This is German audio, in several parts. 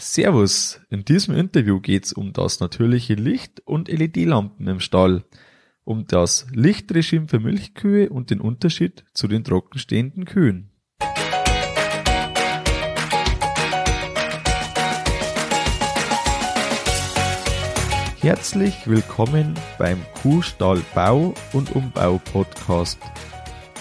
Servus, in diesem Interview geht's um das natürliche Licht und LED-Lampen im Stall, um das Lichtregime für Milchkühe und den Unterschied zu den trockenstehenden Kühen. Herzlich willkommen beim Kuhstall Bau und Umbau Podcast.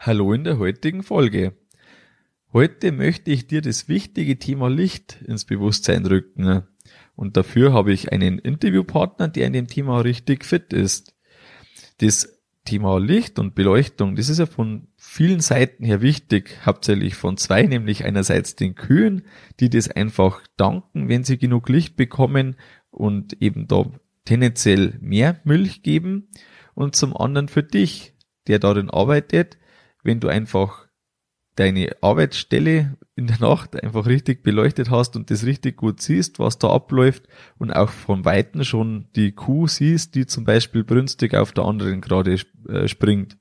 Hallo in der heutigen Folge. Heute möchte ich dir das wichtige Thema Licht ins Bewusstsein rücken. Und dafür habe ich einen Interviewpartner, der in dem Thema richtig fit ist. Das Thema Licht und Beleuchtung, das ist ja von vielen Seiten her wichtig, hauptsächlich von zwei, nämlich einerseits den Kühen, die das einfach danken, wenn sie genug Licht bekommen und eben da tendenziell mehr Milch geben und zum anderen für dich, der darin arbeitet, wenn du einfach deine Arbeitsstelle in der Nacht einfach richtig beleuchtet hast und das richtig gut siehst, was da abläuft und auch von Weitem schon die Kuh siehst, die zum Beispiel brünstig auf der anderen gerade äh, springt.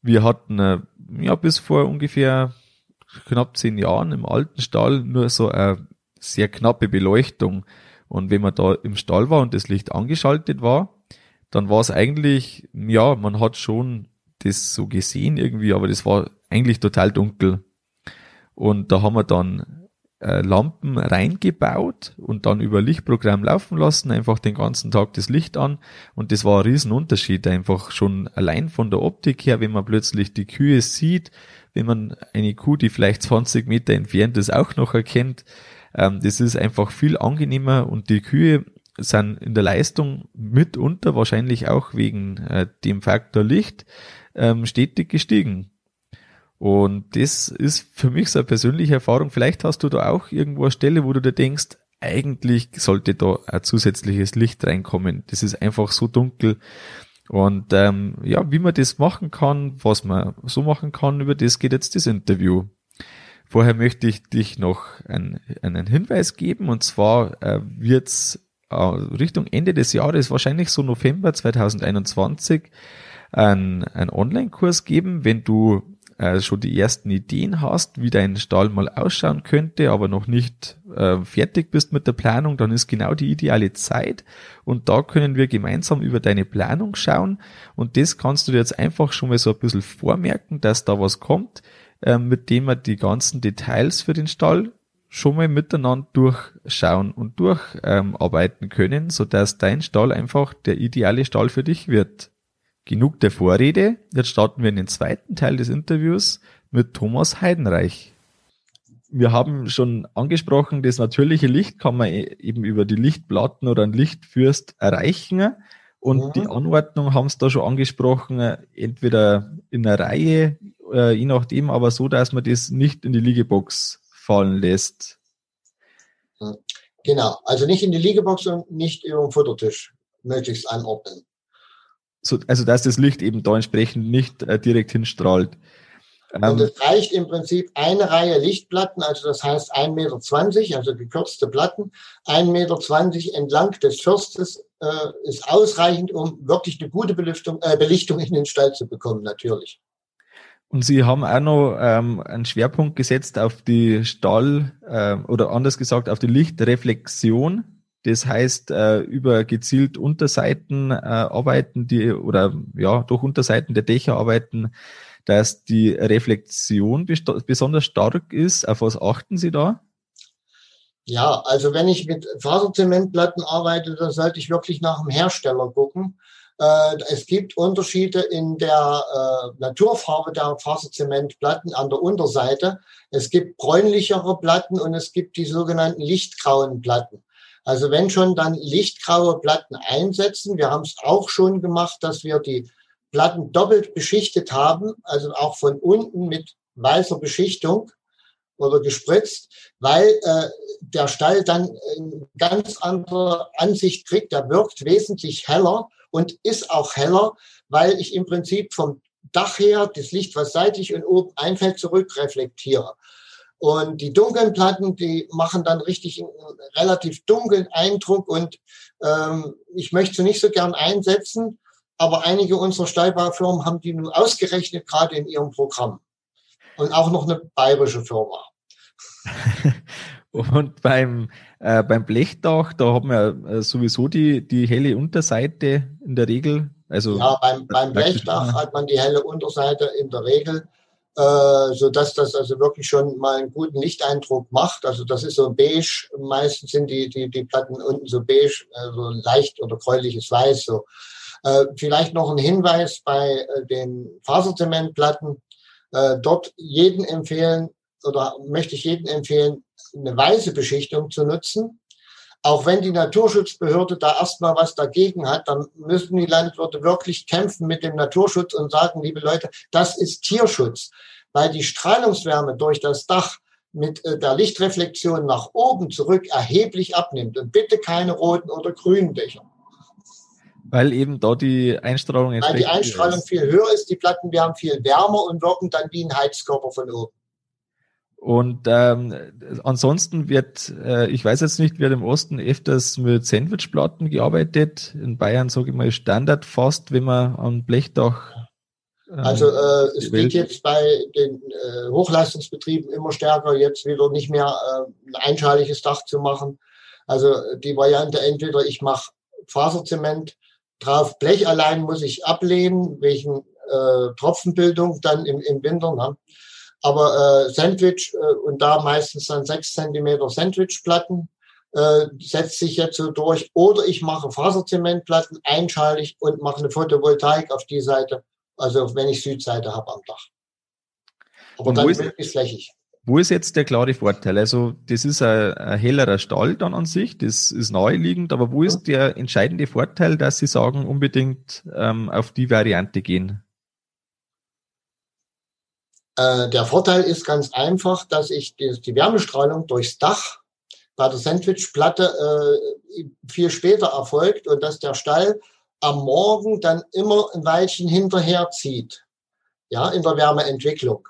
Wir hatten äh, ja bis vor ungefähr knapp zehn Jahren im alten Stall nur so eine sehr knappe Beleuchtung. Und wenn man da im Stall war und das Licht angeschaltet war, dann war es eigentlich, ja, man hat schon das so gesehen irgendwie, aber das war eigentlich total dunkel. Und da haben wir dann äh, Lampen reingebaut und dann über Lichtprogramm laufen lassen, einfach den ganzen Tag das Licht an. Und das war ein Riesenunterschied, einfach schon allein von der Optik her, wenn man plötzlich die Kühe sieht, wenn man eine Kuh, die vielleicht 20 Meter entfernt ist, auch noch erkennt. Ähm, das ist einfach viel angenehmer und die Kühe sind in der Leistung mitunter wahrscheinlich auch wegen äh, dem Faktor Licht ähm, stetig gestiegen. Und das ist für mich so eine persönliche Erfahrung. Vielleicht hast du da auch irgendwo eine Stelle, wo du dir denkst, eigentlich sollte da ein zusätzliches Licht reinkommen. Das ist einfach so dunkel. Und ähm, ja, wie man das machen kann, was man so machen kann, über das geht jetzt das Interview. Vorher möchte ich dich noch einen, einen Hinweis geben, und zwar äh, wird's äh, Richtung Ende des Jahres, wahrscheinlich so November 2021, ein, ein Online-Kurs geben, wenn du äh, schon die ersten Ideen hast, wie dein Stall mal ausschauen könnte, aber noch nicht äh, fertig bist mit der Planung, dann ist genau die ideale Zeit und da können wir gemeinsam über deine Planung schauen und das kannst du dir jetzt einfach schon mal so ein bisschen vormerken, dass da was kommt, äh, mit dem wir die ganzen Details für den Stall schon mal miteinander durchschauen und durcharbeiten ähm, können, so dass dein Stall einfach der ideale Stall für dich wird. Genug der Vorrede, jetzt starten wir in den zweiten Teil des Interviews mit Thomas Heidenreich. Wir haben schon angesprochen, das natürliche Licht kann man e-, eben über die Lichtplatten oder ein Lichtfürst erreichen. Und mhm. die Anordnung haben es da schon angesprochen, entweder in einer Reihe, äh, je nachdem, aber so, dass man das nicht in die Liegebox fallen lässt. Genau, also nicht in die Liegebox und nicht über den Futtertisch möglichst anordnen so, also dass das Licht eben da entsprechend nicht äh, direkt hinstrahlt. Und ähm, es reicht im Prinzip eine Reihe Lichtplatten, also das heißt 1,20 Meter, also gekürzte Platten, 1,20 Meter entlang des Fürstes äh, ist ausreichend, um wirklich eine gute Belüftung, äh, Belichtung in den Stall zu bekommen, natürlich. Und Sie haben auch noch ähm, einen Schwerpunkt gesetzt auf die Stall, äh, oder anders gesagt, auf die Lichtreflexion. Das heißt, äh, über gezielt Unterseiten äh, arbeiten, die oder ja, durch Unterseiten der Dächer arbeiten, dass die Reflexion besonders stark ist. Auf was achten Sie da? Ja, also wenn ich mit Faserzementplatten arbeite, dann sollte ich wirklich nach dem Hersteller gucken. Äh, es gibt Unterschiede in der äh, Naturfarbe der Faserzementplatten an der Unterseite. Es gibt bräunlichere Platten und es gibt die sogenannten lichtgrauen Platten. Also wenn schon, dann lichtgraue Platten einsetzen. Wir haben es auch schon gemacht, dass wir die Platten doppelt beschichtet haben, also auch von unten mit weißer Beschichtung. oder gespritzt, weil äh, der Stall dann eine ganz andere Ansicht kriegt. Der wirkt wesentlich heller und ist auch heller, weil ich im Prinzip vom Dach her das Licht, was seitlich und oben einfällt, zurückreflektiere. Und die dunklen Platten, die machen dann richtig einen relativ dunklen Eindruck und ähm, ich möchte sie nicht so gern einsetzen, aber einige unserer Stallbaufirmen haben die nun ausgerechnet gerade in ihrem Programm. Und auch noch eine bayerische Firma. Und beim, äh, beim Blechdach, da haben wir äh, sowieso die, die helle Unterseite in der Regel. Also ja, beim, beim Blechdach hat man die helle Unterseite in der Regel, äh, so dass das also wirklich schon mal einen guten Lichteindruck macht. Also das ist so beige. Meistens sind die, die, die Platten unten so beige, also leicht oder gräuliches Weiß. So. Äh, vielleicht noch ein Hinweis bei äh, den Faserzementplatten. Äh, dort jeden empfehlen oder möchte ich jedem empfehlen, eine weiße Beschichtung zu nutzen. Auch wenn die Naturschutzbehörde da erstmal was dagegen hat, dann müssen die Landwirte wirklich kämpfen mit dem Naturschutz und sagen, liebe Leute, das ist Tierschutz, weil die Strahlungswärme durch das Dach mit äh, der Lichtreflexion nach oben zurück erheblich abnimmt. Und bitte keine roten oder grünen Dächer. Weil eben da die Einstrahlung Weil die Einstrahlung viel höher ist, die Platten werden viel wärmer und wirken dann wie ein Heizkörper von oben. Und ähm, ansonsten wird, äh, ich weiß jetzt nicht, wird im Osten öfters mit Sandwichplatten gearbeitet. In Bayern sage ich mal Standard fast, wenn man an Blechdach. Ähm, also äh, es geht jetzt bei den äh, Hochleistungsbetrieben immer stärker, jetzt wieder nicht mehr äh, ein einschaliges Dach zu machen. Also die Variante entweder ich mache Faserzement drauf. Blech allein muss ich ablehnen, wegen äh, Tropfenbildung dann im, im Winter. Ne? Aber äh, Sandwich äh, und da meistens dann sechs Zentimeter Sandwichplatten äh, setzt sich jetzt so durch. Oder ich mache Faserzementplatten einschalig und mache eine Photovoltaik auf die Seite, also wenn ich Südseite habe am Dach. Aber und dann möglichst flächig. Wo ist jetzt der klare Vorteil? Also das ist ein, ein, hellerer Stall dann an sich, das ist naheliegend, aber wo ist der entscheidende Vorteil, dass Sie sagen, unbedingt ähm, auf die Variante gehen? Äh, der Vorteil ist ganz einfach, dass ich die, die Wärmestrahlung durchs Dach bei der Sandwichplatte äh, viel später erfolgt und dass der Stall am Morgen dann immer ein Weilchen hinterher zieht, ja, in der Wärmeentwicklung.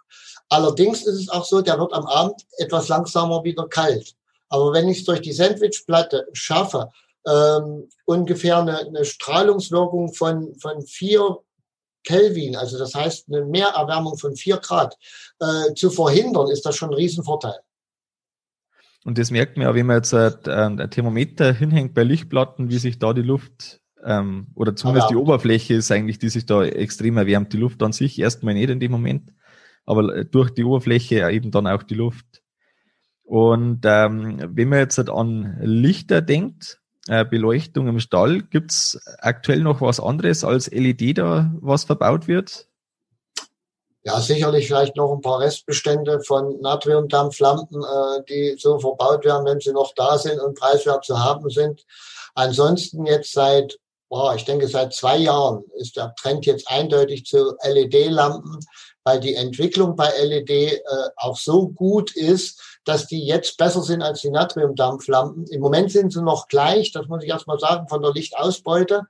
Allerdings ist es auch so, der wird am Abend etwas langsamer wieder kalt. Aber wenn ich es durch die Sandwichplatte schaffe, ähm, ungefähr eine, eine Strahlungswirkung von, von vier Kelvin, also das heißt eine Mehrerwärmung von vier Grad, äh, zu verhindern, ist das schon ein Riesenvorteil. Und das merkt man ja, wenn man jetzt ein, ein Thermometer hinhängt bei Lichtplatten, wie sich da die Luft ähm, oder zumindest die Oberfläche ist eigentlich, die sich da extrem erwärmt. Die Luft an sich erstmal nicht in dem Moment aber durch die Oberfläche eben dann auch die Luft. Und ähm, wenn man jetzt an Lichter denkt, äh, Beleuchtung im Stall, gibt's aktuell noch was anderes als LED da, was verbaut wird? Ja, sicherlich vielleicht noch ein paar Restbestände von Natriumdampflampen, äh, die so verbaut werden, wenn sie noch da sind und preiswert zu haben sind. Ansonsten jetzt seit, boah, ich denke seit zwei Jahren ist der Trend jetzt eindeutig zu LED-Lampen weil die Entwicklung bei LED äh, auch so gut ist, dass die jetzt besser sind als die Natriumdampflampen. Im Moment sind sie noch gleich, das muss ich erstmal sagen, von der Lichtausbeute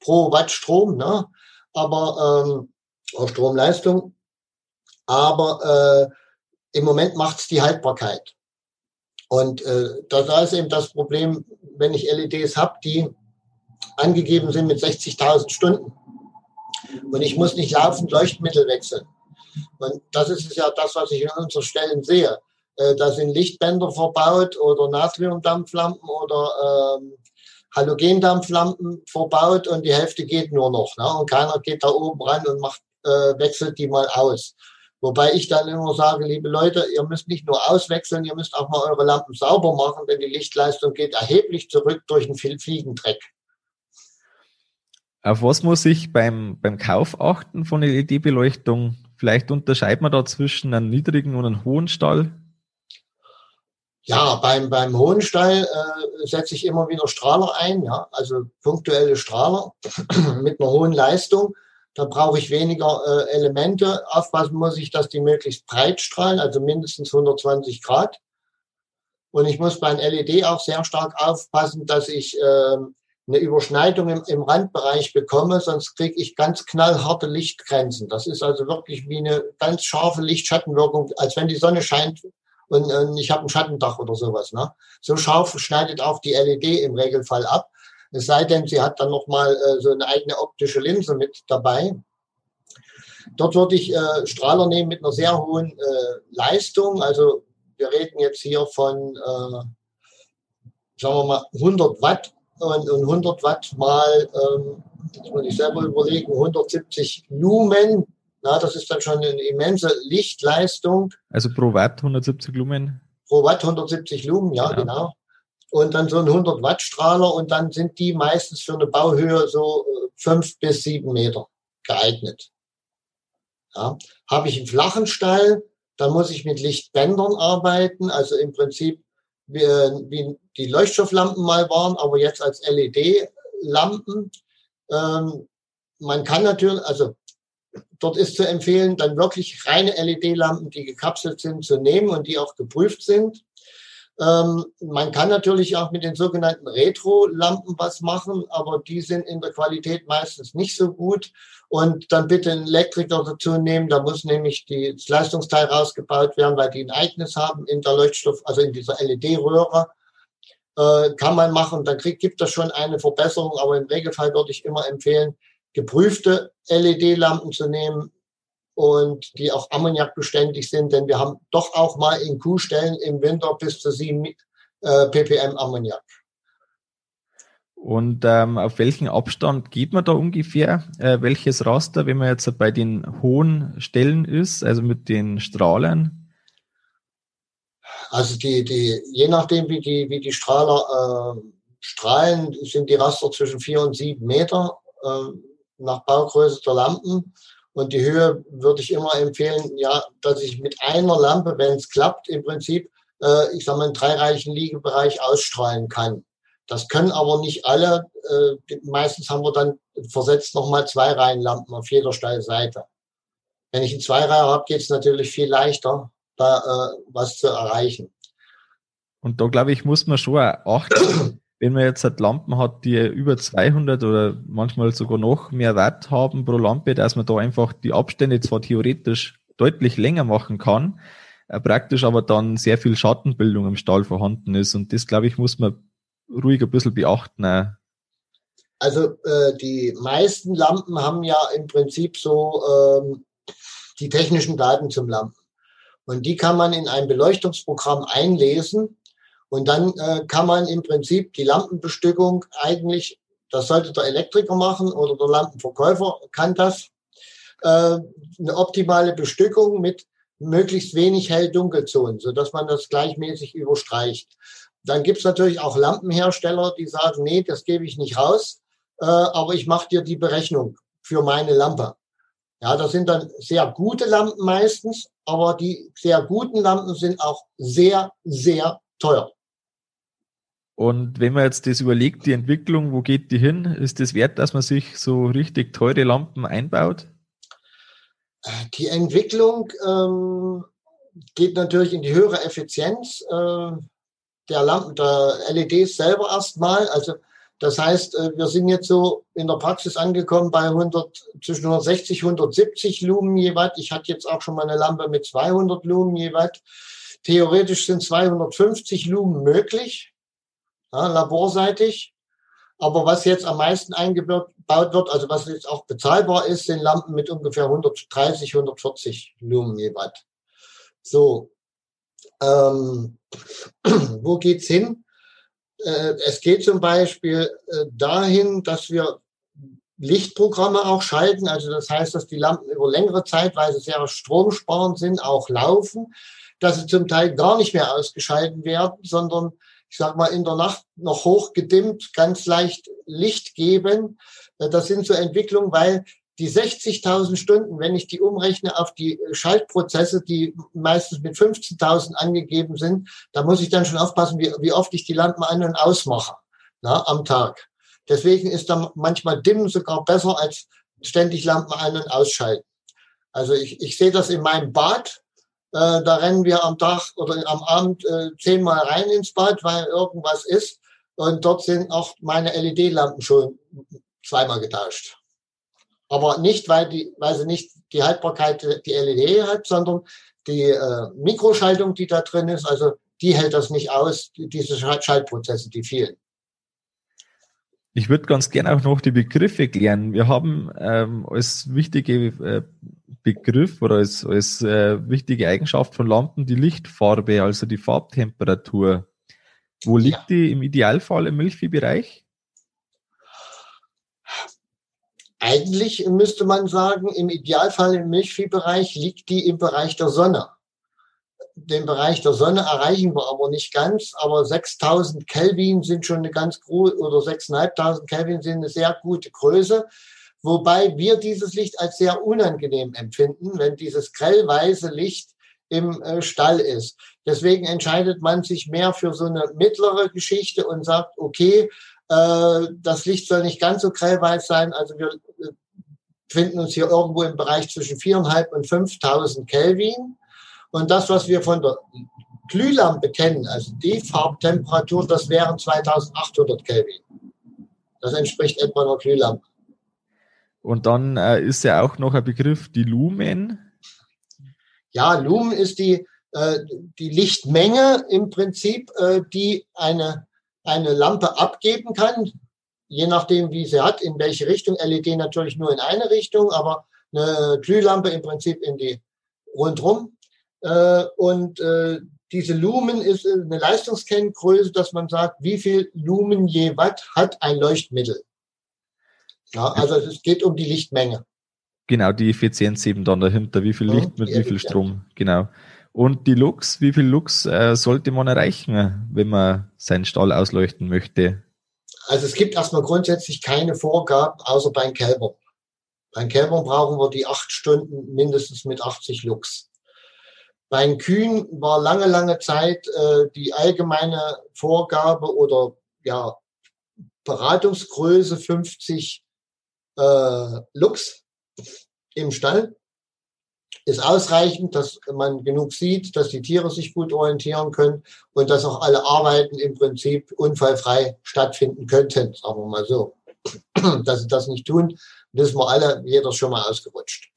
pro Watt Strom, ne? aber ähm, Stromleistung. Aber äh, im Moment macht's die Haltbarkeit. Und äh, da ist eben das Problem, wenn ich LEDs habe, die angegeben sind mit 60.000 Stunden. Und ich muss nicht laufend Leuchtmittel wechseln. Und das ist ja das, was ich in unseren Stellen sehe. Äh, da sind Lichtbänder verbaut oder Natriumdampflampen oder ähm, Halogendampflampen verbaut und die Hälfte geht nur noch. Ne? Und keiner geht da oben ran und macht, äh, wechselt die mal aus. Wobei ich dann immer sage, liebe Leute, ihr müsst nicht nur auswechseln, ihr müsst auch mal eure Lampen sauber machen, denn die Lichtleistung geht erheblich zurück durch den Fliegendreck. Auf was muss ich beim, beim Kauf achten von LED-Beleuchtung? Vielleicht unterscheidet man da zwischen einem niedrigen und einem hohen Stall? Ja, beim, beim hohen Stall äh, setze ich immer wieder Strahler ein, ja, also punktuelle Strahler mit einer hohen Leistung. Da brauche ich weniger äh, Elemente. Aufpassen muss ich, dass die möglichst breit strahlen, also mindestens 120 Grad. Und ich muss beim LED auch sehr stark aufpassen, dass ich äh, eine Überschneidung im, im Randbereich bekomme, sonst kriege ich ganz knallharte Lichtgrenzen. Das ist also wirklich wie eine ganz scharfe Lichtschattenwirkung, als wenn die Sonne scheint und, und ich habe ein Schattendach oder sowas. Ne? So scharf schneidet auch die LED im Regelfall ab. Es sei denn, sie hat dann nochmal äh, so eine eigene optische Linse mit dabei. Dort würde ich äh, Strahler nehmen mit einer sehr hohen äh, Leistung. Also wir reden jetzt hier von, äh, sagen wir mal, 100 Watt und, und 100 Watt mal, ähm, muss ich selber überlegen, 170 Lumen. Na, das ist dann schon eine immense Lichtleistung. Also pro Watt 170 Lumen? Pro Watt 170 Lumen, ja, genau. genau. Und dann so ein 100 Watt Strahler und dann sind die meistens für eine Bauhöhe so äh, fünf bis sieben Meter geeignet. Ja. Habe ich einen flachen Stall, dann muss ich mit Lichtbändern arbeiten, also im Prinzip wie, wie die Leuchtstofflampen mal waren, aber jetzt als LED-Lampen. Ähm, man kann natürlich, also dort ist zu empfehlen, dann wirklich reine LED-Lampen, die gekapselt sind, zu nehmen und die auch geprüft sind. Ähm, man kann natürlich auch mit den sogenannten Retro-Lampen was machen, aber die sind in der Qualität meistens nicht so gut. Und dann bitte einen Elektriker dazu nehmen. Da muss nämlich die, das Leistungsteil rausgebaut werden, weil die ein Eigenes haben in der Leuchtstoff, also in dieser LED-Röhre. Äh, kann man machen. Dann kriegt, gibt das schon eine Verbesserung. Aber im Regelfall würde ich immer empfehlen, geprüfte LED-Lampen zu nehmen, und die auch ammoniakbeständig sind, denn wir haben doch auch mal in Kuhstellen im Winter bis zu 7 äh, ppm Ammoniak. Und ähm, auf welchen Abstand geht man da ungefähr? Äh, welches Raster, wenn man jetzt bei den hohen Stellen ist, also mit den Strahlern? Also die, die, je nachdem, wie die, wie die Strahler äh, strahlen, sind die Raster zwischen vier und sieben Meter äh, nach Baugröße der Lampen. Und die Höhe würde ich immer empfehlen, ja, dass ich mit einer Lampe, wenn es klappt, im Prinzip, äh, ich sage mal, einen dreireichen Liegebereich ausstrahlen kann. Das können aber nicht alle. Äh, meistens haben wir dann versetzt nochmal zwei Reihen Lampen auf jeder Steilseite. Wenn ich einen Zweireiher habe, geht es natürlich viel leichter, da äh, was zu erreichen. Und da glaube ich, muss man schon achten, wenn man jetzt halt Lampen hat, die über 200 oder manchmal sogar noch mehr Watt haben pro Lampe, dass man da einfach die Abstände zwar theoretisch deutlich länger machen kann, äh, praktisch aber dann sehr viel Schattenbildung im Stall vorhanden ist. Und das, glaube ich, muss man ruhig ein bisschen beachten. Auch. Also äh, die meisten Lampen haben ja im Prinzip so ähm, die technischen Daten zum Lampen. Und die kann man in ein Beleuchtungsprogramm einlesen und dann äh, kann man im Prinzip die Lampenbestückung eigentlich, das sollte der Elektriker machen oder der Lampenverkäufer kann das, äh, eine optimale Bestückung mit möglichst wenig hell-dunkelzonen, sodass man das gleichmäßig überstreicht. Dann gibt's natürlich auch Lampenhersteller, die sagen, nee, das gebe ich nicht raus, äh, aber ich mache dir die Berechnung für meine Lampe. Ja, das sind dann sehr gute Lampen meistens, aber die sehr guten Lampen sind auch sehr, sehr teuer. Und wenn man jetzt das überlegt, die Entwicklung, wo geht die hin? Ist das wert, dass man sich so richtig teure Lampen einbaut? Die Entwicklung ähm, geht natürlich in die höhere Effizienz äh, der Lampen, der LEDs selber erstmal. Also das heißt, äh, wir sind jetzt so in der Praxis angekommen bei 100, zwischen 160 170 Lumen je Watt. Ich hatte jetzt auch schon mal eine Lampe mit 200 Lumen je Watt. Theoretisch sind 250 Lumen möglich ja, laborseitig. Aber was jetzt am meisten eingebaut wird, also was jetzt auch bezahlbar ist, sind Lampen mit ungefähr 130, 140 Lumen je Watt. So, ähm, wo geht's hin? Äh, es geht zum Beispiel äh, dahin, dass wir Lichtprogramme auch schalten. Also das heißt, dass die Lampen über längere Zeit, weil sie sehr stromsparend sind, auch laufen, dass sie zum Teil gar nicht mehr ausgeschalten werden, sondern ich sag mal, in der Nacht noch hoch gedimmt, ganz leicht Licht geben. Äh, das sind so Entwicklungen, weil die 60.000 Stunden, wenn ich die umrechne auf die Schaltprozesse, die meistens mit 15.000 angegeben sind, da muss ich dann schon aufpassen, wie, wie oft ich die Lampen an- und ausmache na, am Tag. Deswegen ist dann manchmal Dimmen sogar besser als ständig Lampen ein- und ausschalten. Also ich, ich sehe das in meinem Bad. Äh, da rennen wir am Tag oder am Abend äh, zehnmal rein ins Bad, weil irgendwas ist. Und dort sind auch meine LED-Lampen schon zweimal getauscht. Aber nicht, weil, die, weil sie nicht die Haltbarkeit die LED hat, sondern die äh, Mikroschaltung, die da drin ist, also die hält das nicht aus, diese Schaltprozesse, die vielen. Ich würde ganz gerne auch noch die Begriffe klären. Wir haben ähm, als wichtige äh, Begriff oder als, als äh, wichtige Eigenschaft von Lampen die Lichtfarbe, also die Farbtemperatur. Wo liegt ja. die im Idealfall im Milchviehbereich? Eigentlich müsste man sagen, im Idealfall im Milchviehbereich liegt die im Bereich der Sonne. Den Bereich der Sonne erreichen wir aber nicht ganz, aber 6000 Kelvin sind schon eine ganz große, oder 6500 Kelvin sind eine sehr gute Größe. Wobei wir dieses Licht als sehr unangenehm empfinden, wenn dieses grellweiße Licht im äh, Stall ist. Deswegen entscheidet man sich mehr für so eine mittlere Geschichte und sagt, okay, äh, das Licht soll nicht ganz so grellweiß sein. Also wir äh, finden uns hier irgendwo im Bereich zwischen 4.500 und 5.000 Kelvin. Und das, was wir von der Glühlampe kennen, also die Farbtemperatur, das wären 2800 Kelvin. Das entspricht etwa einer Glühlampe. Und dann äh, ist ja auch noch ein Begriff, die Lumen. Ja, Lumen ist die, äh, die Lichtmenge im Prinzip, äh, die eine eine Lampe abgeben kann, je nachdem, wie sie hat, in welche Richtung. LED natürlich nur in eine Richtung, aber eine Glühlampe im Prinzip in die rundrum. Äh, und äh, diese Lumen ist eine Leistungskenngröße, dass man sagt, wie viel Lumen je Watt hat ein Leuchtmittel. Ja, also es geht um die Lichtmenge. Genau, die Effizienz eben dann dahinter, wie viel Licht mit wie viel Strom, genau. Und die Lux, wie viel Lux äh, sollte man erreichen, wenn man seinen Stall ausleuchten möchte? Also es gibt erstmal grundsätzlich keine Vorgaben, außer beim Kälbern. Beim Kälbern brauchen wir die acht Stunden mindestens mit 80 Lux. Beim Kühen war lange, lange Zeit äh, die allgemeine Vorgabe oder ja Beratungsgröße 50 äh, Lux im Stall ist ausreichend, dass man genug sieht, dass die Tiere sich gut orientieren können und dass auch alle Arbeiten im Prinzip unfallfrei stattfinden könnten, sagen wir mal so. Dass sie das nicht tun, wissen wir alle, jeder schon mal ausgerutscht.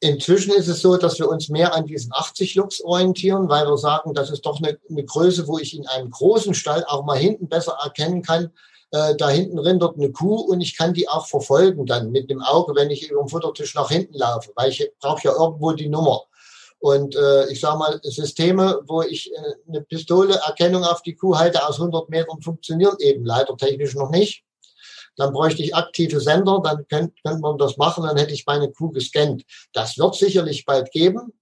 Inzwischen ist es so, dass wir uns mehr an diesen 80 Lux orientieren, weil wir sagen, das ist doch eine, eine Größe, wo ich in einem großen Stall auch mal hinten besser erkennen kann, äh, da hinten rendert eine Kuh und ich kann die auch verfolgen dann mit dem Auge, wenn ich über den Futtertisch nach hinten laufe, weil ich brauche ja irgendwo die Nummer. Und äh, ich sage mal, Systeme, wo ich äh, eine Pistole Erkennung auf die Kuh halte aus 100 Metern, funktionieren eben leider technisch noch nicht. Dann bräuchte ich aktive Sender, dann könnte könnt man das machen, dann hätte ich meine Kuh gescannt. Das wird sicherlich bald geben.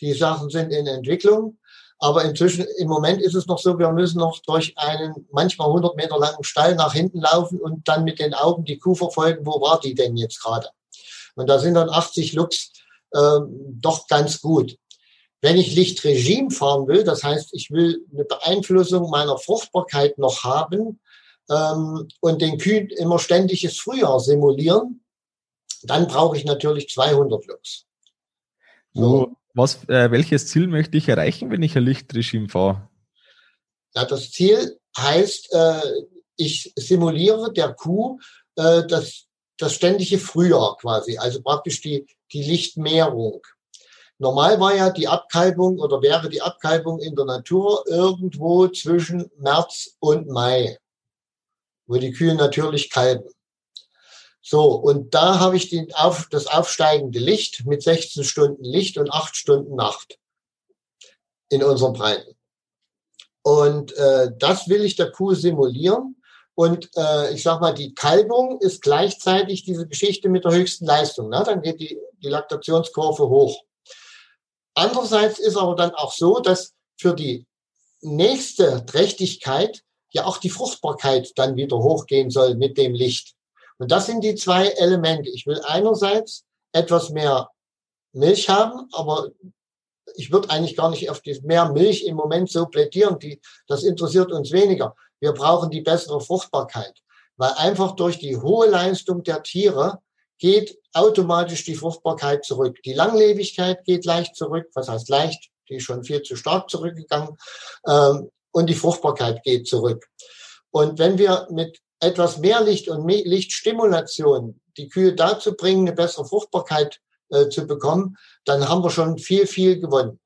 Die Sachen sind in Entwicklung. Aber inzwischen, im Moment ist es noch so, wir müssen noch durch einen manchmal 100 Meter langen Stall nach hinten laufen und dann mit den Augen die Kuh verfolgen, wo war die denn jetzt gerade? Und da sind dann 80 Lux ähm, doch ganz gut. Wenn ich Lichtregime fahren will, das heißt, ich will eine Beeinflussung meiner Fruchtbarkeit noch haben ähm, und den Kühen immer ständiges Frühjahr simulieren, dann brauche ich natürlich 200 Lux. So. Was, äh, welches Ziel möchte ich erreichen, wenn ich ein Lichtregime fahre? Ja, das Ziel heißt, äh, ich simuliere der Kuh äh, das, das ständige Frühjahr quasi, also praktisch die, die Lichtmehrung. Normal war ja die Abkalbung oder wäre die Abkalbung in der Natur irgendwo zwischen März und Mai, wo die Kühe natürlich kalben. So, und da habe ich den auf, das aufsteigende Licht mit 16 Stunden Licht und 8 Stunden Nacht in unseren Breiten. Und äh, das will ich der Kuh simulieren. Und äh, ich sage mal, die Kalbung ist gleichzeitig diese Geschichte mit der höchsten Leistung. Ne? Dann geht die, die Laktationskurve hoch. Andererseits ist aber dann auch so, dass für die nächste Trächtigkeit ja auch die Fruchtbarkeit dann wieder hochgehen soll mit dem Licht. Und das sind die zwei Elemente. Ich will einerseits etwas mehr Milch haben, aber ich würde eigentlich gar nicht auf die mehr Milch im Moment so plädieren. Die, das interessiert uns weniger. Wir brauchen die bessere Fruchtbarkeit. weil einfach durch die hohe Leistung der Tiere geht automatisch die Fruchtbarkeit zurück. Die Langlebigkeit geht leicht zurück. Was heißt leicht? Die ist schon viel zu stark zurückgegangen. Ähm, und die Fruchtbarkeit geht zurück. Und wenn wir mit etwas mehr Licht und Lichtstimulation die Kühe dazu bringen, eine bessere Fruchtbarkeit äh, zu bekommen, dann haben wir schon viel, viel gewonnen.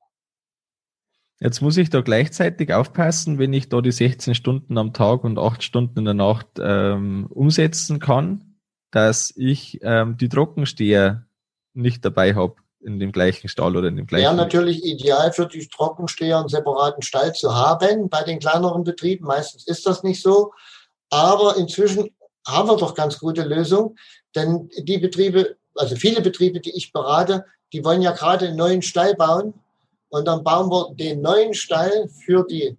Jetzt muss ich da gleichzeitig aufpassen, wenn ich da die 16 Stunden am Tag und 8 Stunden in der Nacht ähm, umsetzen kann, dass ich ähm, die Trockensteher nicht dabei habe in dem gleichen Stall oder in dem gleichen. Wäre natürlich ideal für die Trockensteher einen separaten Stall zu haben bei den kleineren Betrieben. Meistens ist das nicht so. Aber inzwischen haben wir doch ganz gute Lösungen, denn die Betriebe, also viele Betriebe, die ich berate, die wollen ja gerade einen neuen Stall bauen. Und dann bauen wir den neuen Stall für die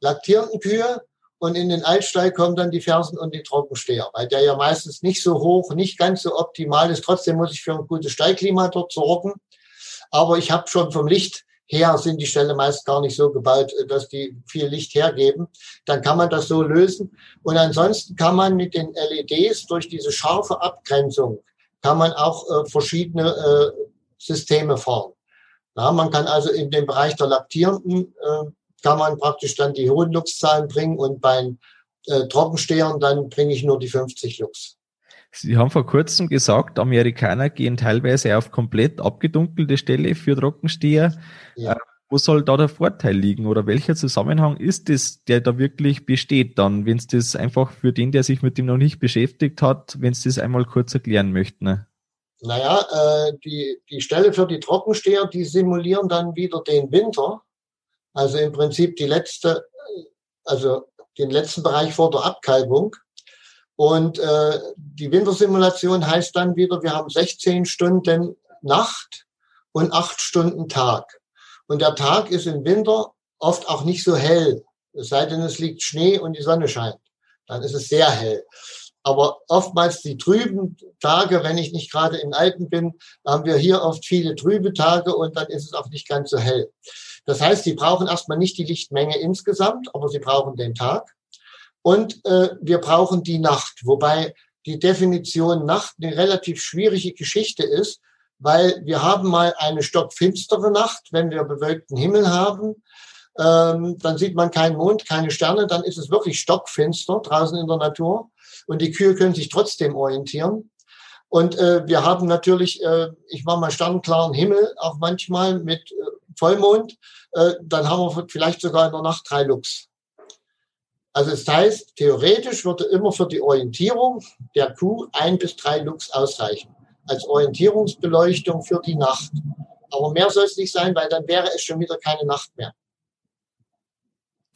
laktierenden Kühe und in den Altstall kommen dann die Fersen und die Trockensteher, weil der ja meistens nicht so hoch, nicht ganz so optimal ist. Trotzdem muss ich für ein gutes Stallklima dort sorgen. Aber ich habe schon vom Licht her sind die Ställe meist gar nicht so gebaut, dass die viel Licht hergeben. Dann kann man das so lösen. Und ansonsten kann man mit den LEDs durch diese scharfe Abgrenzung kann man auch äh, verschiedene äh, Systeme fahren. Ja, man kann also in dem Bereich der Laktierenden äh, kann man praktisch dann die hohen Luxzahlen bringen und bei äh, Trockenstehern dann bringe ich nur die 50 Lux. Sie haben vor kurzem gesagt, Amerikaner gehen teilweise auf komplett abgedunkelte Stelle für Trockensteher. Ja. Äh, wo soll da der Vorteil liegen oder welcher Zusammenhang ist es, der da wirklich besteht dann, wenn es das einfach für den, der sich mit dem noch nicht beschäftigt hat, wenn es das einmal kurz erklären möchten? Ne? Naja, äh, die, die Stelle für die Trockensteher, die simulieren dann wieder den Winter also im Prinzip die letzte, also den letzten Bereich vor der Abkalbung. Und äh, die Wintersimulation heißt dann wieder, wir haben 16 Stunden Nacht und 8 Stunden Tag. Und der Tag ist im Winter oft auch nicht so hell, es sei denn, es liegt Schnee und die Sonne scheint. Dann ist es sehr hell. Aber oftmals die trüben Tage, wenn ich nicht gerade in Alpen bin, haben wir hier oft viele trübe Tage und dann ist es auch nicht ganz so hell. Das heißt, sie brauchen erstmal nicht die Lichtmenge insgesamt, aber sie brauchen den Tag. Und äh, wir brauchen die Nacht, wobei die Definition Nacht eine relativ schwierige Geschichte ist, weil wir haben mal eine stockfinstere Nacht, wenn wir bewölkten Himmel haben. Ähm, dann sieht man keinen Mond, keine Sterne, dann ist es wirklich stockfinster draußen in der Natur und die Kühe können sich trotzdem orientieren. Und äh, wir haben natürlich, äh, ich mache mal sternklaren Himmel, auch manchmal mit äh, Vollmond, äh, dann haben wir vielleicht sogar in der Nacht drei Lux. Also es das heißt, theoretisch würde immer für die Orientierung der Kuh ein bis drei Lux ausreichen. Als Orientierungsbeleuchtung für die Nacht. Aber mehr soll es nicht sein, weil dann wäre es schon wieder keine Nacht mehr.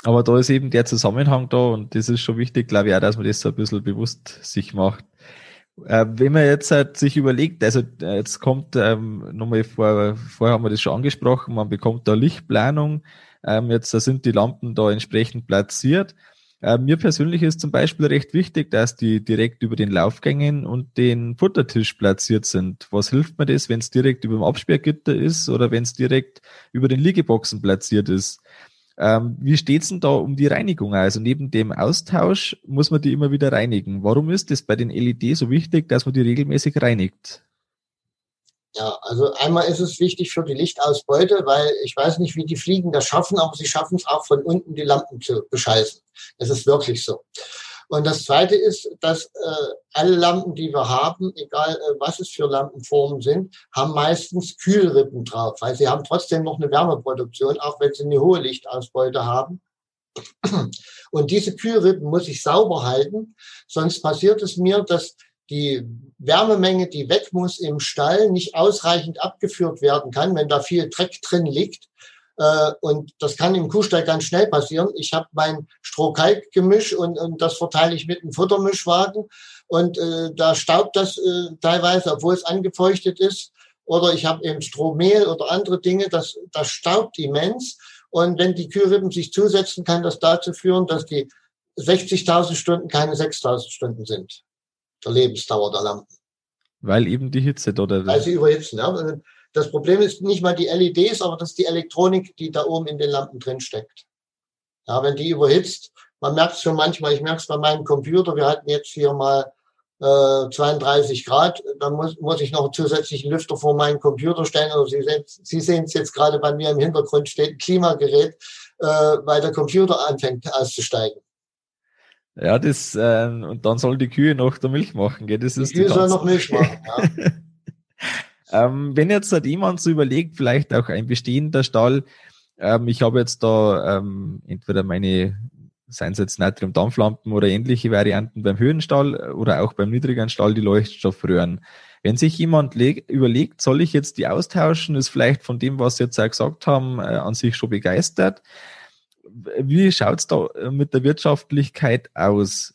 Aber da ist eben der Zusammenhang da und das ist schon wichtig, glaube ich auch, dass man das so ein bisschen bewusst sich macht. Äh, wenn man jetzt halt sich überlegt, also äh, jetzt kommt ähm, nochmal vor, vorher haben wir das schon angesprochen, man bekommt da Lichtplanung, ähm, jetzt da sind die Lampen da entsprechend platziert. Äh, mir persönlich ist zum Beispiel recht wichtig, dass die direkt über den Laufgängen und den Futtertisch platziert sind. Was hilft mir das, wenn es direkt über dem Absperrgitter ist oder wenn es direkt über den Liegeboxen platziert ist? Ähm, wie steht's denn da um die Reinigung? Also neben dem Austausch muss man die immer wieder reinigen. Warum ist es bei den LED so wichtig, dass man die regelmäßig reinigt? Ja, also einmal ist es wichtig für die Lichtausbeute, weil ich weiß nicht, wie die Fliegen das schaffen, aber sie schaffen es auch von unten die Lampen zu bescheißen. Es ist wirklich so. Und das Zweite ist, dass äh, alle Lampen, die wir haben, egal äh, was es für Lampenformen sind, haben meistens Kühlrippen drauf, weil sie haben trotzdem noch eine Wärmeproduktion, auch wenn sie eine hohe Lichtausbeute haben. Und diese Kühlrippen muss ich sauber halten, sonst passiert es mir, dass die Wärmemenge, die weg muss im Stall, nicht ausreichend abgeführt werden kann, wenn da viel Dreck drin liegt äh, und das kann im Kuhstall ganz schnell passieren. Ich habe mein Strohkalkgemisch und, und das verteile ich mit einem Futtermischwagen. Und äh, da staubt das äh, teilweise, obwohl es angefeuchtet ist. Oder ich habe eben Strohmehl oder andere Dinge, das, das staubt immens. Und wenn die Kühlrippen sich zusetzen, kann das dazu führen, dass die 60.000 Stunden keine 6.000 Stunden sind. Der Lebensdauer der Lampen. Weil eben die Hitze oder? Weil sie überhitzen. Ja. Das Problem ist nicht mal die LEDs, aber das ist die Elektronik, die da oben in den Lampen drin steckt. Ja, wenn die überhitzt, man merkt es schon manchmal, ich merke es bei meinem Computer, wir hatten jetzt hier mal äh, 32 Grad, dann muss, muss ich noch einen zusätzlichen Lüfter vor meinen Computer stellen. Oder Sie, sehen, Sie sehen es jetzt gerade bei mir im Hintergrund steht ein Klimagerät, äh, weil der Computer anfängt auszusteigen. Ja, das, äh, und dann soll die Kühe noch der Milch machen, gell? Das die ist Kühe soll noch Milch machen, ja. Ähm, wenn jetzt halt jemand so überlegt, vielleicht auch ein bestehender Stall, ähm, ich habe jetzt da ähm, entweder meine, seien es jetzt Natrium-Dampflampen oder ähnliche Varianten beim Höhenstall oder auch beim niedrigen Stall die Leuchtstoffröhren. Wenn sich jemand überlegt, soll ich jetzt die austauschen, ist vielleicht von dem, was Sie jetzt auch gesagt haben, äh, an sich schon begeistert. Wie schaut's da äh, mit der Wirtschaftlichkeit aus?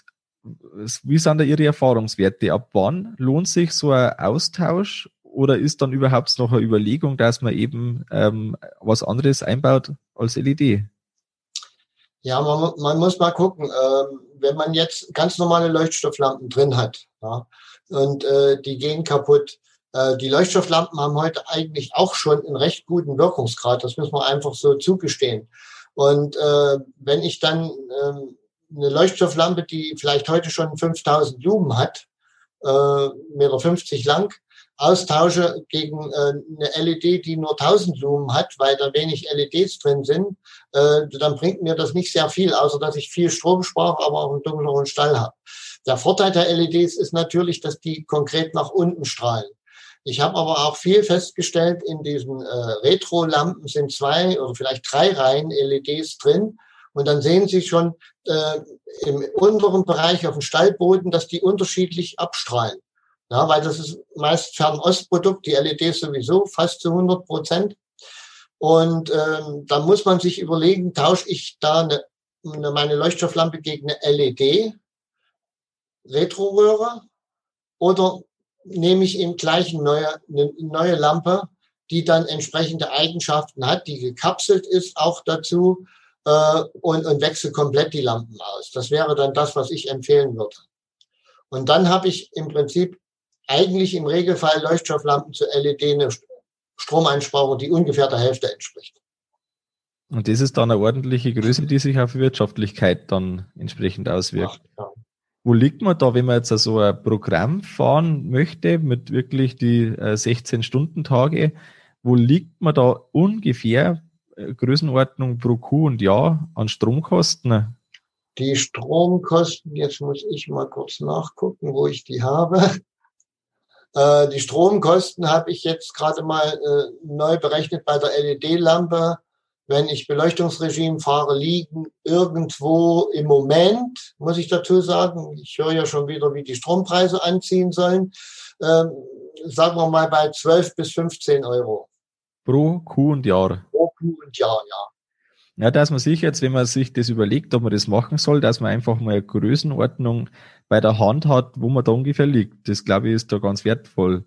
Wie sind da Ihre Erfahrungswerte? Ab wann lohnt sich so ein Austausch oder ist dann überhaupt noch eine Überlegung, dass man eben ähm, was anderes einbaut als LED? Ja, man, man muss mal gucken, ähm, wenn man jetzt ganz normale Leuchtstofflampen drin hat ja, und äh, die gehen kaputt. Äh, die Leuchtstofflampen haben heute eigentlich auch schon einen recht guten Wirkungsgrad, das müssen wir einfach so zugestehen. Und äh, wenn ich dann äh, eine Leuchtstofflampe, die vielleicht heute schon 5000 Lumen hat, äh, Meter 50 lang, austausche gegen äh, eine LED, die nur 1000 Lumen hat, weil da wenig LEDs drin sind, äh, dann bringt mir das nicht sehr viel, außer dass ich viel Strom spare, aber auch einen dunkleren Stall habe. Der Vorteil der LEDs ist natürlich, dass die konkret nach unten strahlen. Ich habe aber auch viel festgestellt, in diesen äh, Retro-Lampen sind zwei oder vielleicht drei Reihen LEDs drin. Und dann sehen Sie schon äh, im unteren Bereich auf dem Stallboden, dass die unterschiedlich abstrahlen. Ja, weil das ist meist Fernostprodukt, die LEDs sowieso fast zu 100 Prozent. Und ähm, da muss man sich überlegen, tausche ich da eine, eine, meine Leuchtstofflampe gegen eine LED, Retroröhre, oder nehme ich im gleichen neue, eine neue Lampe, die dann entsprechende Eigenschaften hat, die gekapselt ist auch dazu äh, und, und wechsle komplett die Lampen aus. Das wäre dann das, was ich empfehlen würde. Und dann habe ich im Prinzip eigentlich im Regelfall Leuchtstofflampen zu LED eine Stromeinsparung, die ungefähr der Hälfte entspricht. Und das ist dann eine ordentliche Größe, die sich auf Wirtschaftlichkeit dann entsprechend auswirkt. Ja. Wo liegt man da, wenn man jetzt so ein Programm fahren möchte mit wirklich die 16-Stunden-Tage? Äh, Wo liegt man da ungefähr äh, Größenordnung pro Kuh und Jahr an Stromkosten? Die Stromkosten, jetzt muss ich mal kurz nachgucken, wo ich die habe. Äh, die Stromkosten habe ich jetzt gerade mal äh, neu berechnet bei der LED-Lampe. Wenn ich Beleuchtungsregime fahre, liegen irgendwo im Moment, muss ich dazu sagen, ich höre ja schon wieder, wie die Strompreise anziehen sollen, ähm, sagen wir mal bei 12 bis 15 Euro. Pro Kuh und Jahr. Pro Kuh und Jahr, ja. Ja, dass man sich jetzt, wenn man sich das überlegt, ob man das machen soll, dass man einfach mal Größenordnung bei der Hand hat, wo man da ungefähr liegt. Das glaube ich ist da ganz wertvoll.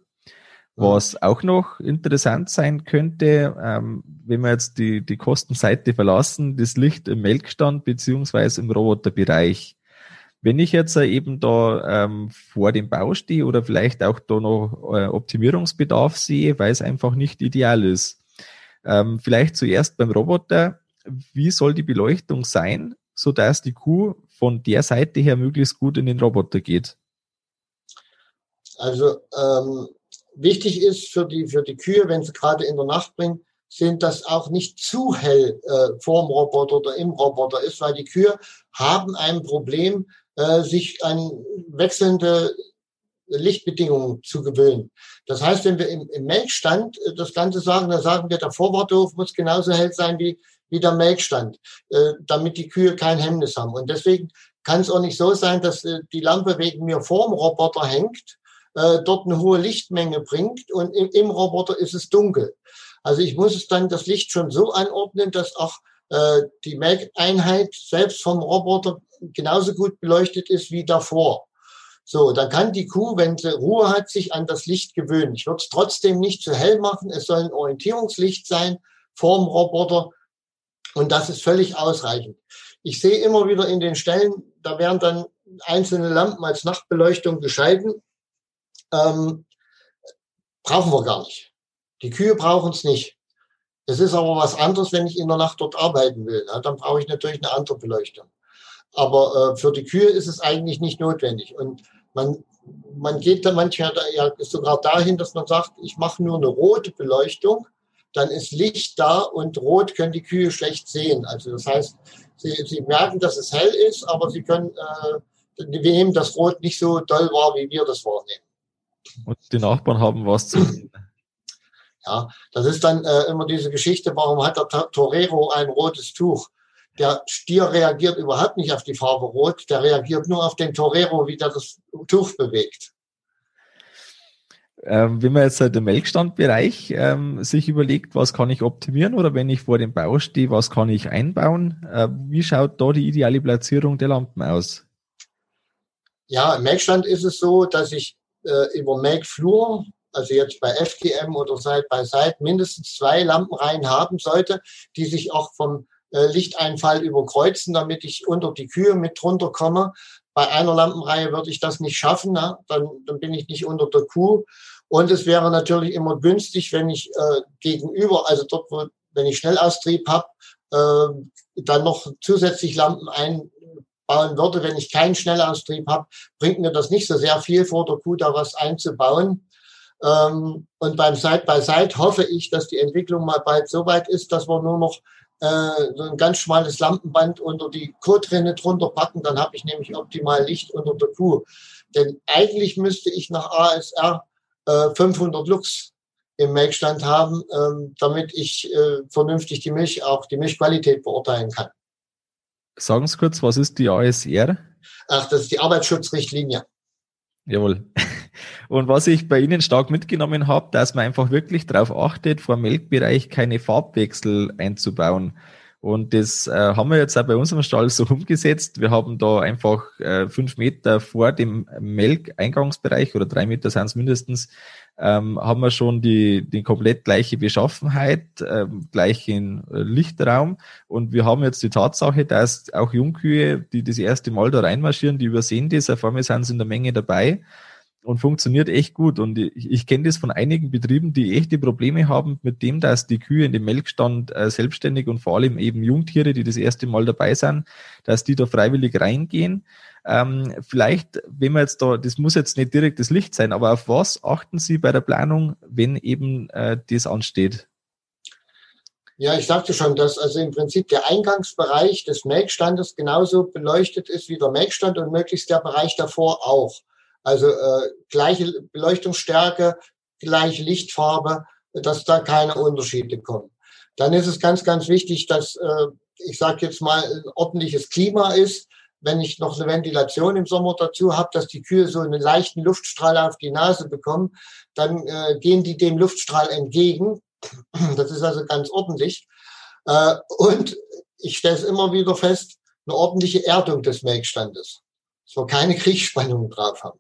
Was auch noch interessant sein könnte, ähm, wenn wir jetzt die, die Kostenseite verlassen, das Licht im Melkstand beziehungsweise im Roboterbereich. Wenn ich jetzt eben da ähm, vor dem Bau stehe oder vielleicht auch da noch äh, Optimierungsbedarf sehe, weil es einfach nicht ideal ist. Ähm, vielleicht zuerst beim Roboter wie soll die Beleuchtung sein, so dass die Kuh von der Seite her möglichst gut in den Roboter geht? Also ähm, wichtig ist für die, für die Kühe, wenn sie gerade in der Nacht bringen, sind das auch nicht zu hell äh, vorm Roboter oder im Roboter ist, weil die Kühe haben ein Problem, äh, sich an wechselnde Lichtbedingungen zu gewöhnen. Das heißt, wenn wir im, im Melkstand äh, das Ganze sagen, dann sagen wir, der Vorwarthof muss genauso hell sein wie, wie der Melkstand, äh, damit die Kühe kein Hemmnis haben. Und deswegen kann es auch nicht so sein, dass äh, die Lampe wegen mir vorm Roboter hängt, äh, dort eine hohe Lichtmenge bringt und im, Roboter ist es dunkel. Also ich muss es dann das Licht schon so anordnen, dass auch äh, die Melkeinheit selbst vom Roboter genauso gut beleuchtet ist wie davor. So, dann kann die Kuh, wenn sie Ruhe hat, sich an das Licht gewöhnen. Ich würde es trotzdem nicht zu hell machen. Es soll ein Orientierungslicht sein vorm Roboter, und das ist völlig ausreichend. Ich sehe immer wieder in den Stellen, da werden dann einzelne Lampen als Nachtbeleuchtung gescheiden. Ähm, brauchen wir gar nicht. Die Kühe brauchen es nicht. Es ist aber was anderes, wenn ich in der Nacht dort arbeiten will. Ja, dann brauche ich natürlich eine andere Beleuchtung. Aber äh, für die Kühe ist es eigentlich nicht notwendig. Und man, man geht da manchmal ja sogar dahin, dass man sagt, ich mache nur eine rote Beleuchtung, dann ist Licht da und rot können die Kühe schlecht sehen. Also das heißt, sie, sie merken, dass es hell ist, aber sie können, äh, wir nehmen das Rot nicht so doll wahr, wie wir das wahrnehmen. Und die Nachbarn haben was zu tun. Ja, das ist dann äh, immer diese Geschichte, warum hat der Torero ein rotes Tuch? Der Stier reagiert überhaupt nicht auf die Farbe Rot, der reagiert nur auf den Torero, wie der das Tuch bewegt. Ähm, wenn man jetzt halt im Melkstandbereich ähm, sich überlegt, was kann ich optimieren oder wenn ich vor dem Bau stehe, was kann ich einbauen, äh, wie schaut da die ideale Platzierung der Lampen aus? Ja, im Melkstand ist es so, dass ich äh, über Melkflur, also jetzt bei FGM oder Side by Side, mindestens zwei Lampenreihen haben sollte, die sich auch vom äh, Lichteinfall überkreuzen, damit ich unter die Kühe mit drunter komme. Bei einer Lampenreihe würde ich das nicht schaffen, na? Dann, dann bin ich nicht unter der Kuh. Und es wäre natürlich immer günstig, wenn ich äh, gegenüber, also dort, wo, wenn ich Schnellaustrieb habe, äh, dann noch zusätzlich Lampen einbauen würde. Wenn ich keinen Schnellaustrieb habe, bringt mir das nicht so sehr viel vor der Kuh, da was einzubauen. Ähm, und beim Side-by-Side -Side hoffe ich, dass die Entwicklung mal bald so weit ist, dass wir nur noch äh, so ein ganz schmales Lampenband unter die Kotrinne drunter packen, dann habe ich nämlich optimal Licht unter der Kuh. Denn eigentlich müsste ich nach ASR äh, 500 Lux im Melkstand haben, ähm, damit ich äh, vernünftig die Milch, auch die Milchqualität beurteilen kann. Sagen Sie kurz, was ist die ASR? Ach, das ist die Arbeitsschutzrichtlinie. Jawohl. Und was ich bei Ihnen stark mitgenommen habe, dass man einfach wirklich darauf achtet, vor Melkbereich keine Farbwechsel einzubauen. Und das äh, haben wir jetzt auch bei unserem Stall so umgesetzt. Wir haben da einfach äh, fünf Meter vor dem Melkeingangsbereich oder drei Meter sind es mindestens, ähm, haben wir schon die, die komplett gleiche Beschaffenheit, ähm, gleichen Lichtraum. Und wir haben jetzt die Tatsache, dass auch Jungkühe, die das erste Mal da reinmarschieren, die übersehen das, auf einmal sind sie in der Menge dabei und funktioniert echt gut. Und ich, ich kenne das von einigen Betrieben, die echte Probleme haben mit dem, dass die Kühe in dem Melkstand äh, selbstständig und vor allem eben Jungtiere, die das erste Mal dabei sind, dass die da freiwillig reingehen. Ähm, vielleicht, wenn man jetzt da, das muss jetzt nicht direkt das Licht sein, aber auf was achten Sie bei der Planung, wenn eben äh, das ansteht? Ja, ich sagte schon, dass also im Prinzip der Eingangsbereich des Melkstandes genauso beleuchtet ist wie der Melkstand und möglichst der Bereich davor auch. Also äh, gleiche Beleuchtungsstärke, gleiche Lichtfarbe, dass da keine Unterschiede kommen. Dann ist es ganz, ganz wichtig, dass, äh, ich sage jetzt mal, ein ordentliches Klima ist. Wenn ich noch eine Ventilation im Sommer dazu habe, dass die Kühe so einen leichten Luftstrahl auf die Nase bekommen, dann äh, gehen die dem Luftstrahl entgegen. Das ist also ganz ordentlich. Äh, und ich stelle es immer wieder fest, eine ordentliche Erdung des Melkstandes. Wir keine Kriegsspannungen drauf haben.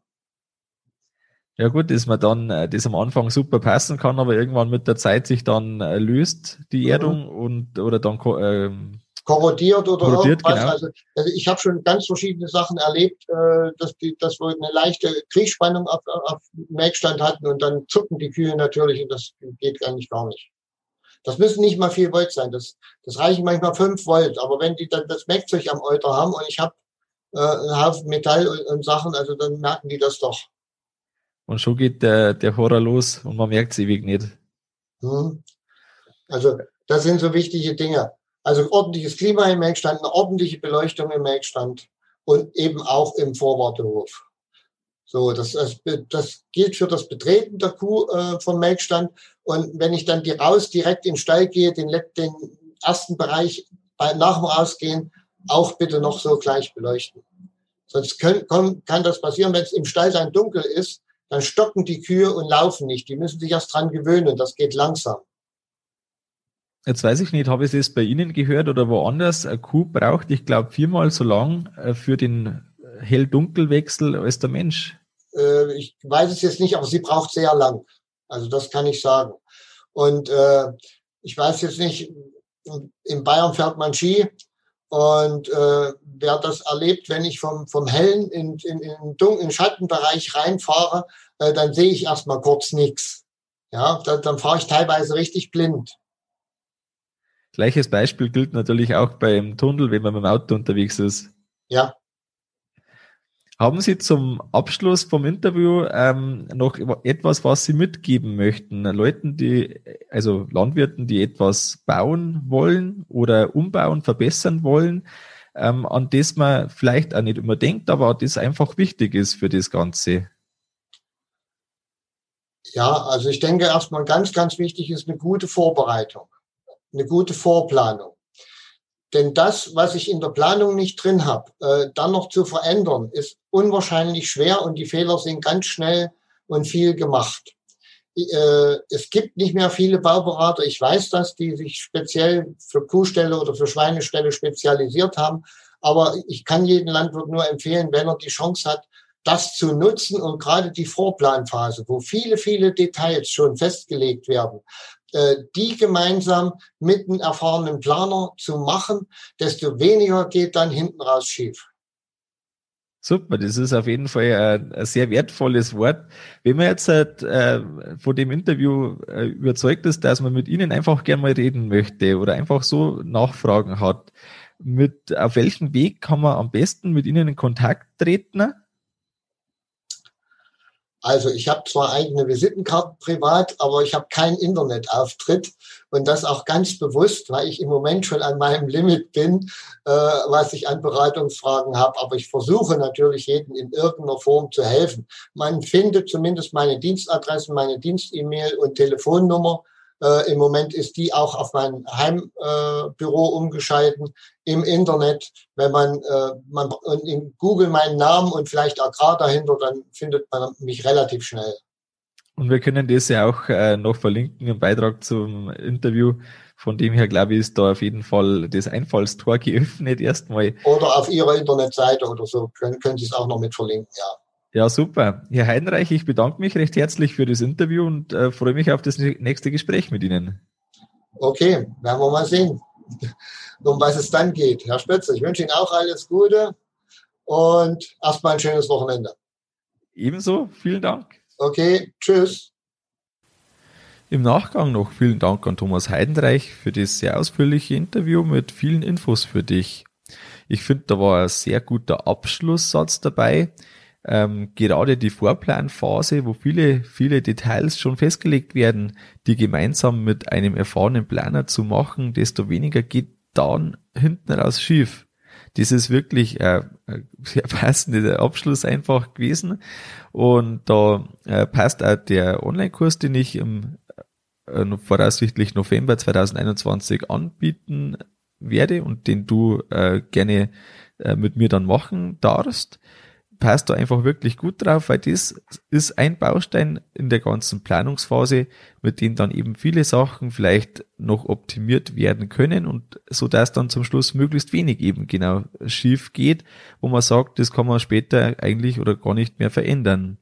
Ja gut, dass man dann äh, das am Anfang super passen kann, aber irgendwann mit der Zeit sich dann äh, löst die mhm. Erdung und oder dann ähm, korrodiert oder korrodiert, irgendwas. Genau. Also, also ich habe schon ganz verschiedene Sachen erlebt, äh, dass die, dass wir eine leichte Kriegsspannung auf, auf Melkstand hatten und dann zucken die Kühe natürlich und das geht eigentlich gar nicht. Das müssen nicht mal vier Volt sein. Das, das reichen manchmal fünf Volt. Aber wenn die dann das Melkzeug am Euter haben und ich habe äh, einen Haufen Metall und, und Sachen, also dann merken die das doch. Und schon geht der, der Horror los und man merkt es ewig nicht. Hm. Also, das sind so wichtige Dinge. Also ordentliches Klima im Melkstand, eine ordentliche Beleuchtung im Melkstand und eben auch im Vorwartehof. So, das, das, das gilt für das Betreten der Kuh äh, vom Melkstand. Und wenn ich dann die raus direkt in den Stall gehe, den, den ersten Bereich bei, nach dem Ausgehen auch bitte noch so gleich beleuchten. Sonst können, kann, kann das passieren, wenn es im Stall dann dunkel ist, dann stocken die Kühe und laufen nicht. Die müssen sich erst dran gewöhnen. Das geht langsam. Jetzt weiß ich nicht, habe ich das bei Ihnen gehört oder woanders? Eine Kuh braucht, ich glaube, viermal so lang äh, für den Hell-Dunkel-Wechsel als der Mensch. Äh, ich weiß es jetzt nicht, aber sie braucht sehr lang. Also das kann ich sagen. Und äh, ich weiß jetzt nicht, in Bayern fährt man Ski und äh, wer das erlebt, wenn ich vom, vom hellen in, in, in dunklen Schattenbereich reinfahre, äh, dann sehe ich erstmal kurz nichts. Ja, dann, dann fahre ich teilweise richtig blind. Gleiches Beispiel gilt natürlich auch beim Tunnel, wenn man mit dem Auto unterwegs ist. Ja. Haben Sie zum Abschluss vom Interview ähm, noch etwas, was Sie mitgeben möchten? Leuten, die, also Landwirten, die etwas bauen wollen oder umbauen, verbessern wollen, ähm, an das man vielleicht auch nicht immer denkt, aber das einfach wichtig ist für das Ganze? Ja, also ich denke erstmal ganz, ganz wichtig ist eine gute Vorbereitung, eine gute Vorplanung. Denn das, was ich in der Planung nicht drin habe, äh, dann noch zu verändern, ist unwahrscheinlich schwer und die Fehler sind ganz schnell und viel gemacht. Äh, es gibt nicht mehr viele Bauberater, ich weiß das, die sich speziell für Kuhställe oder für Schweineställe spezialisiert haben. Aber ich kann jeden Landwirt nur empfehlen, wenn er die Chance hat, das zu nutzen und gerade die Vorplanphase, wo viele, viele Details schon festgelegt werden, äh, die gemeinsam mit einem erfahrenen Planer zu machen, desto weniger geht dann hinten raus schief. Super, das ist auf jeden Fall ein, sehr wertvolles Wort. Wenn man jetzt äh, von dem Interview äh, überzeugt ist, dass man mit Ihnen einfach gerne mal reden möchte oder einfach so Nachfragen hat, mit auf welchem Weg kann man am besten mit Ihnen in Kontakt treten? Also ich habe zwar eigene Visitenkarten privat, aber ich habe keinen Internetauftritt und das auch ganz bewusst, weil ich im Moment schon an meinem Limit bin, äh, was ich an Beratungsfragen habe. Aber ich versuche natürlich jedem in irgendeiner Form zu helfen. Man findet zumindest meine Dienstadressen, meine Dienst-E-Mail und Telefonnummer äh, Im Moment ist die auch auf mein Heimbüro äh, umgeschalten im Internet. Wenn man, äh, man in Google meinen Namen und vielleicht Agrar dahinter, dann findet man mich relativ schnell. Und wir können das ja auch äh, noch verlinken im Beitrag zum Interview. Von dem her, glaube ich, ist da auf jeden Fall das Einfallstor geöffnet erstmal. Oder auf Ihrer Internetseite oder so können, können Sie es auch noch mit verlinken, ja. Ja, super. Herr Heidenreich, ich bedanke mich recht herzlich für das Interview und äh, freue mich auf das nächste Gespräch mit Ihnen. Okay, werden wir mal sehen, um was es dann geht. Herr Spitzer, ich wünsche Ihnen auch alles Gute und erstmal ein schönes Wochenende. Ebenso, vielen Dank. Okay, tschüss. Im Nachgang noch vielen Dank an Thomas Heidenreich für das sehr ausführliche Interview mit vielen Infos für dich. Ich finde, da war ein sehr guter Abschlusssatz dabei ähm, gerade die Vorplanphase, wo viele, viele Details schon festgelegt werden, die gemeinsam mit einem erfahrenen Planer zu machen, desto weniger geht dann hinten raus schief. Das ist wirklich äh, ein sehr passender Abschluss einfach gewesen. Und da äh, passt auch der Online-Kurs, den ich im äh, voraussichtlich November 2021 anbieten werde und den du äh, gerne äh, mit mir dann machen darfst passt da einfach wirklich gut drauf, weil das ist ein Baustein in der ganzen Planungsphase, mit dem dann eben viele Sachen vielleicht noch optimiert werden können und so dass dann zum Schluss möglichst wenig eben genau schief geht, wo man sagt, das kann man später eigentlich oder gar nicht mehr verändern.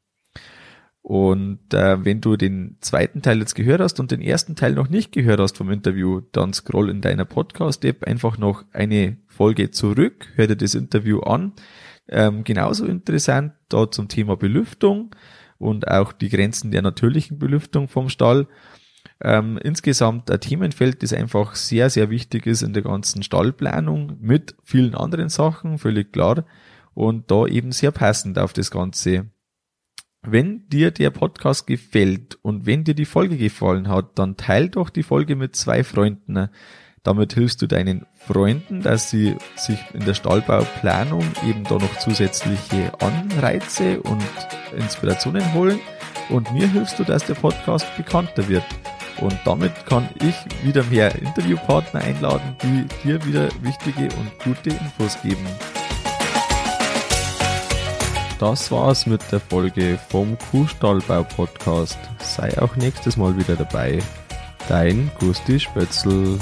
Und äh, wenn du den zweiten Teil jetzt gehört hast und den ersten Teil noch nicht gehört hast vom Interview, dann scroll in deiner Podcast-App einfach noch eine Folge zurück, hör dir das Interview an ähm, genauso interessant da zum Thema Belüftung und auch die Grenzen der natürlichen Belüftung vom Stall. Ähm, insgesamt ein Themenfeld, das einfach sehr, sehr wichtig ist in der ganzen Stallplanung mit vielen anderen Sachen, völlig klar. Und da eben sehr passend auf das Ganze. Wenn dir der Podcast gefällt und wenn dir die Folge gefallen hat, dann teil doch die Folge mit zwei Freunden. Damit hilfst du deinen Freunden, dass sie sich in der Stallbauplanung eben da noch zusätzliche Anreize und Inspirationen holen. Und mir hilfst du, dass der Podcast bekannter wird. Und damit kann ich wieder mehr Interviewpartner einladen, die dir wieder wichtige und gute Infos geben. Das war's mit der Folge vom Kuhstallbau Podcast. Sei auch nächstes Mal wieder dabei. Dein Gusti Spötzl.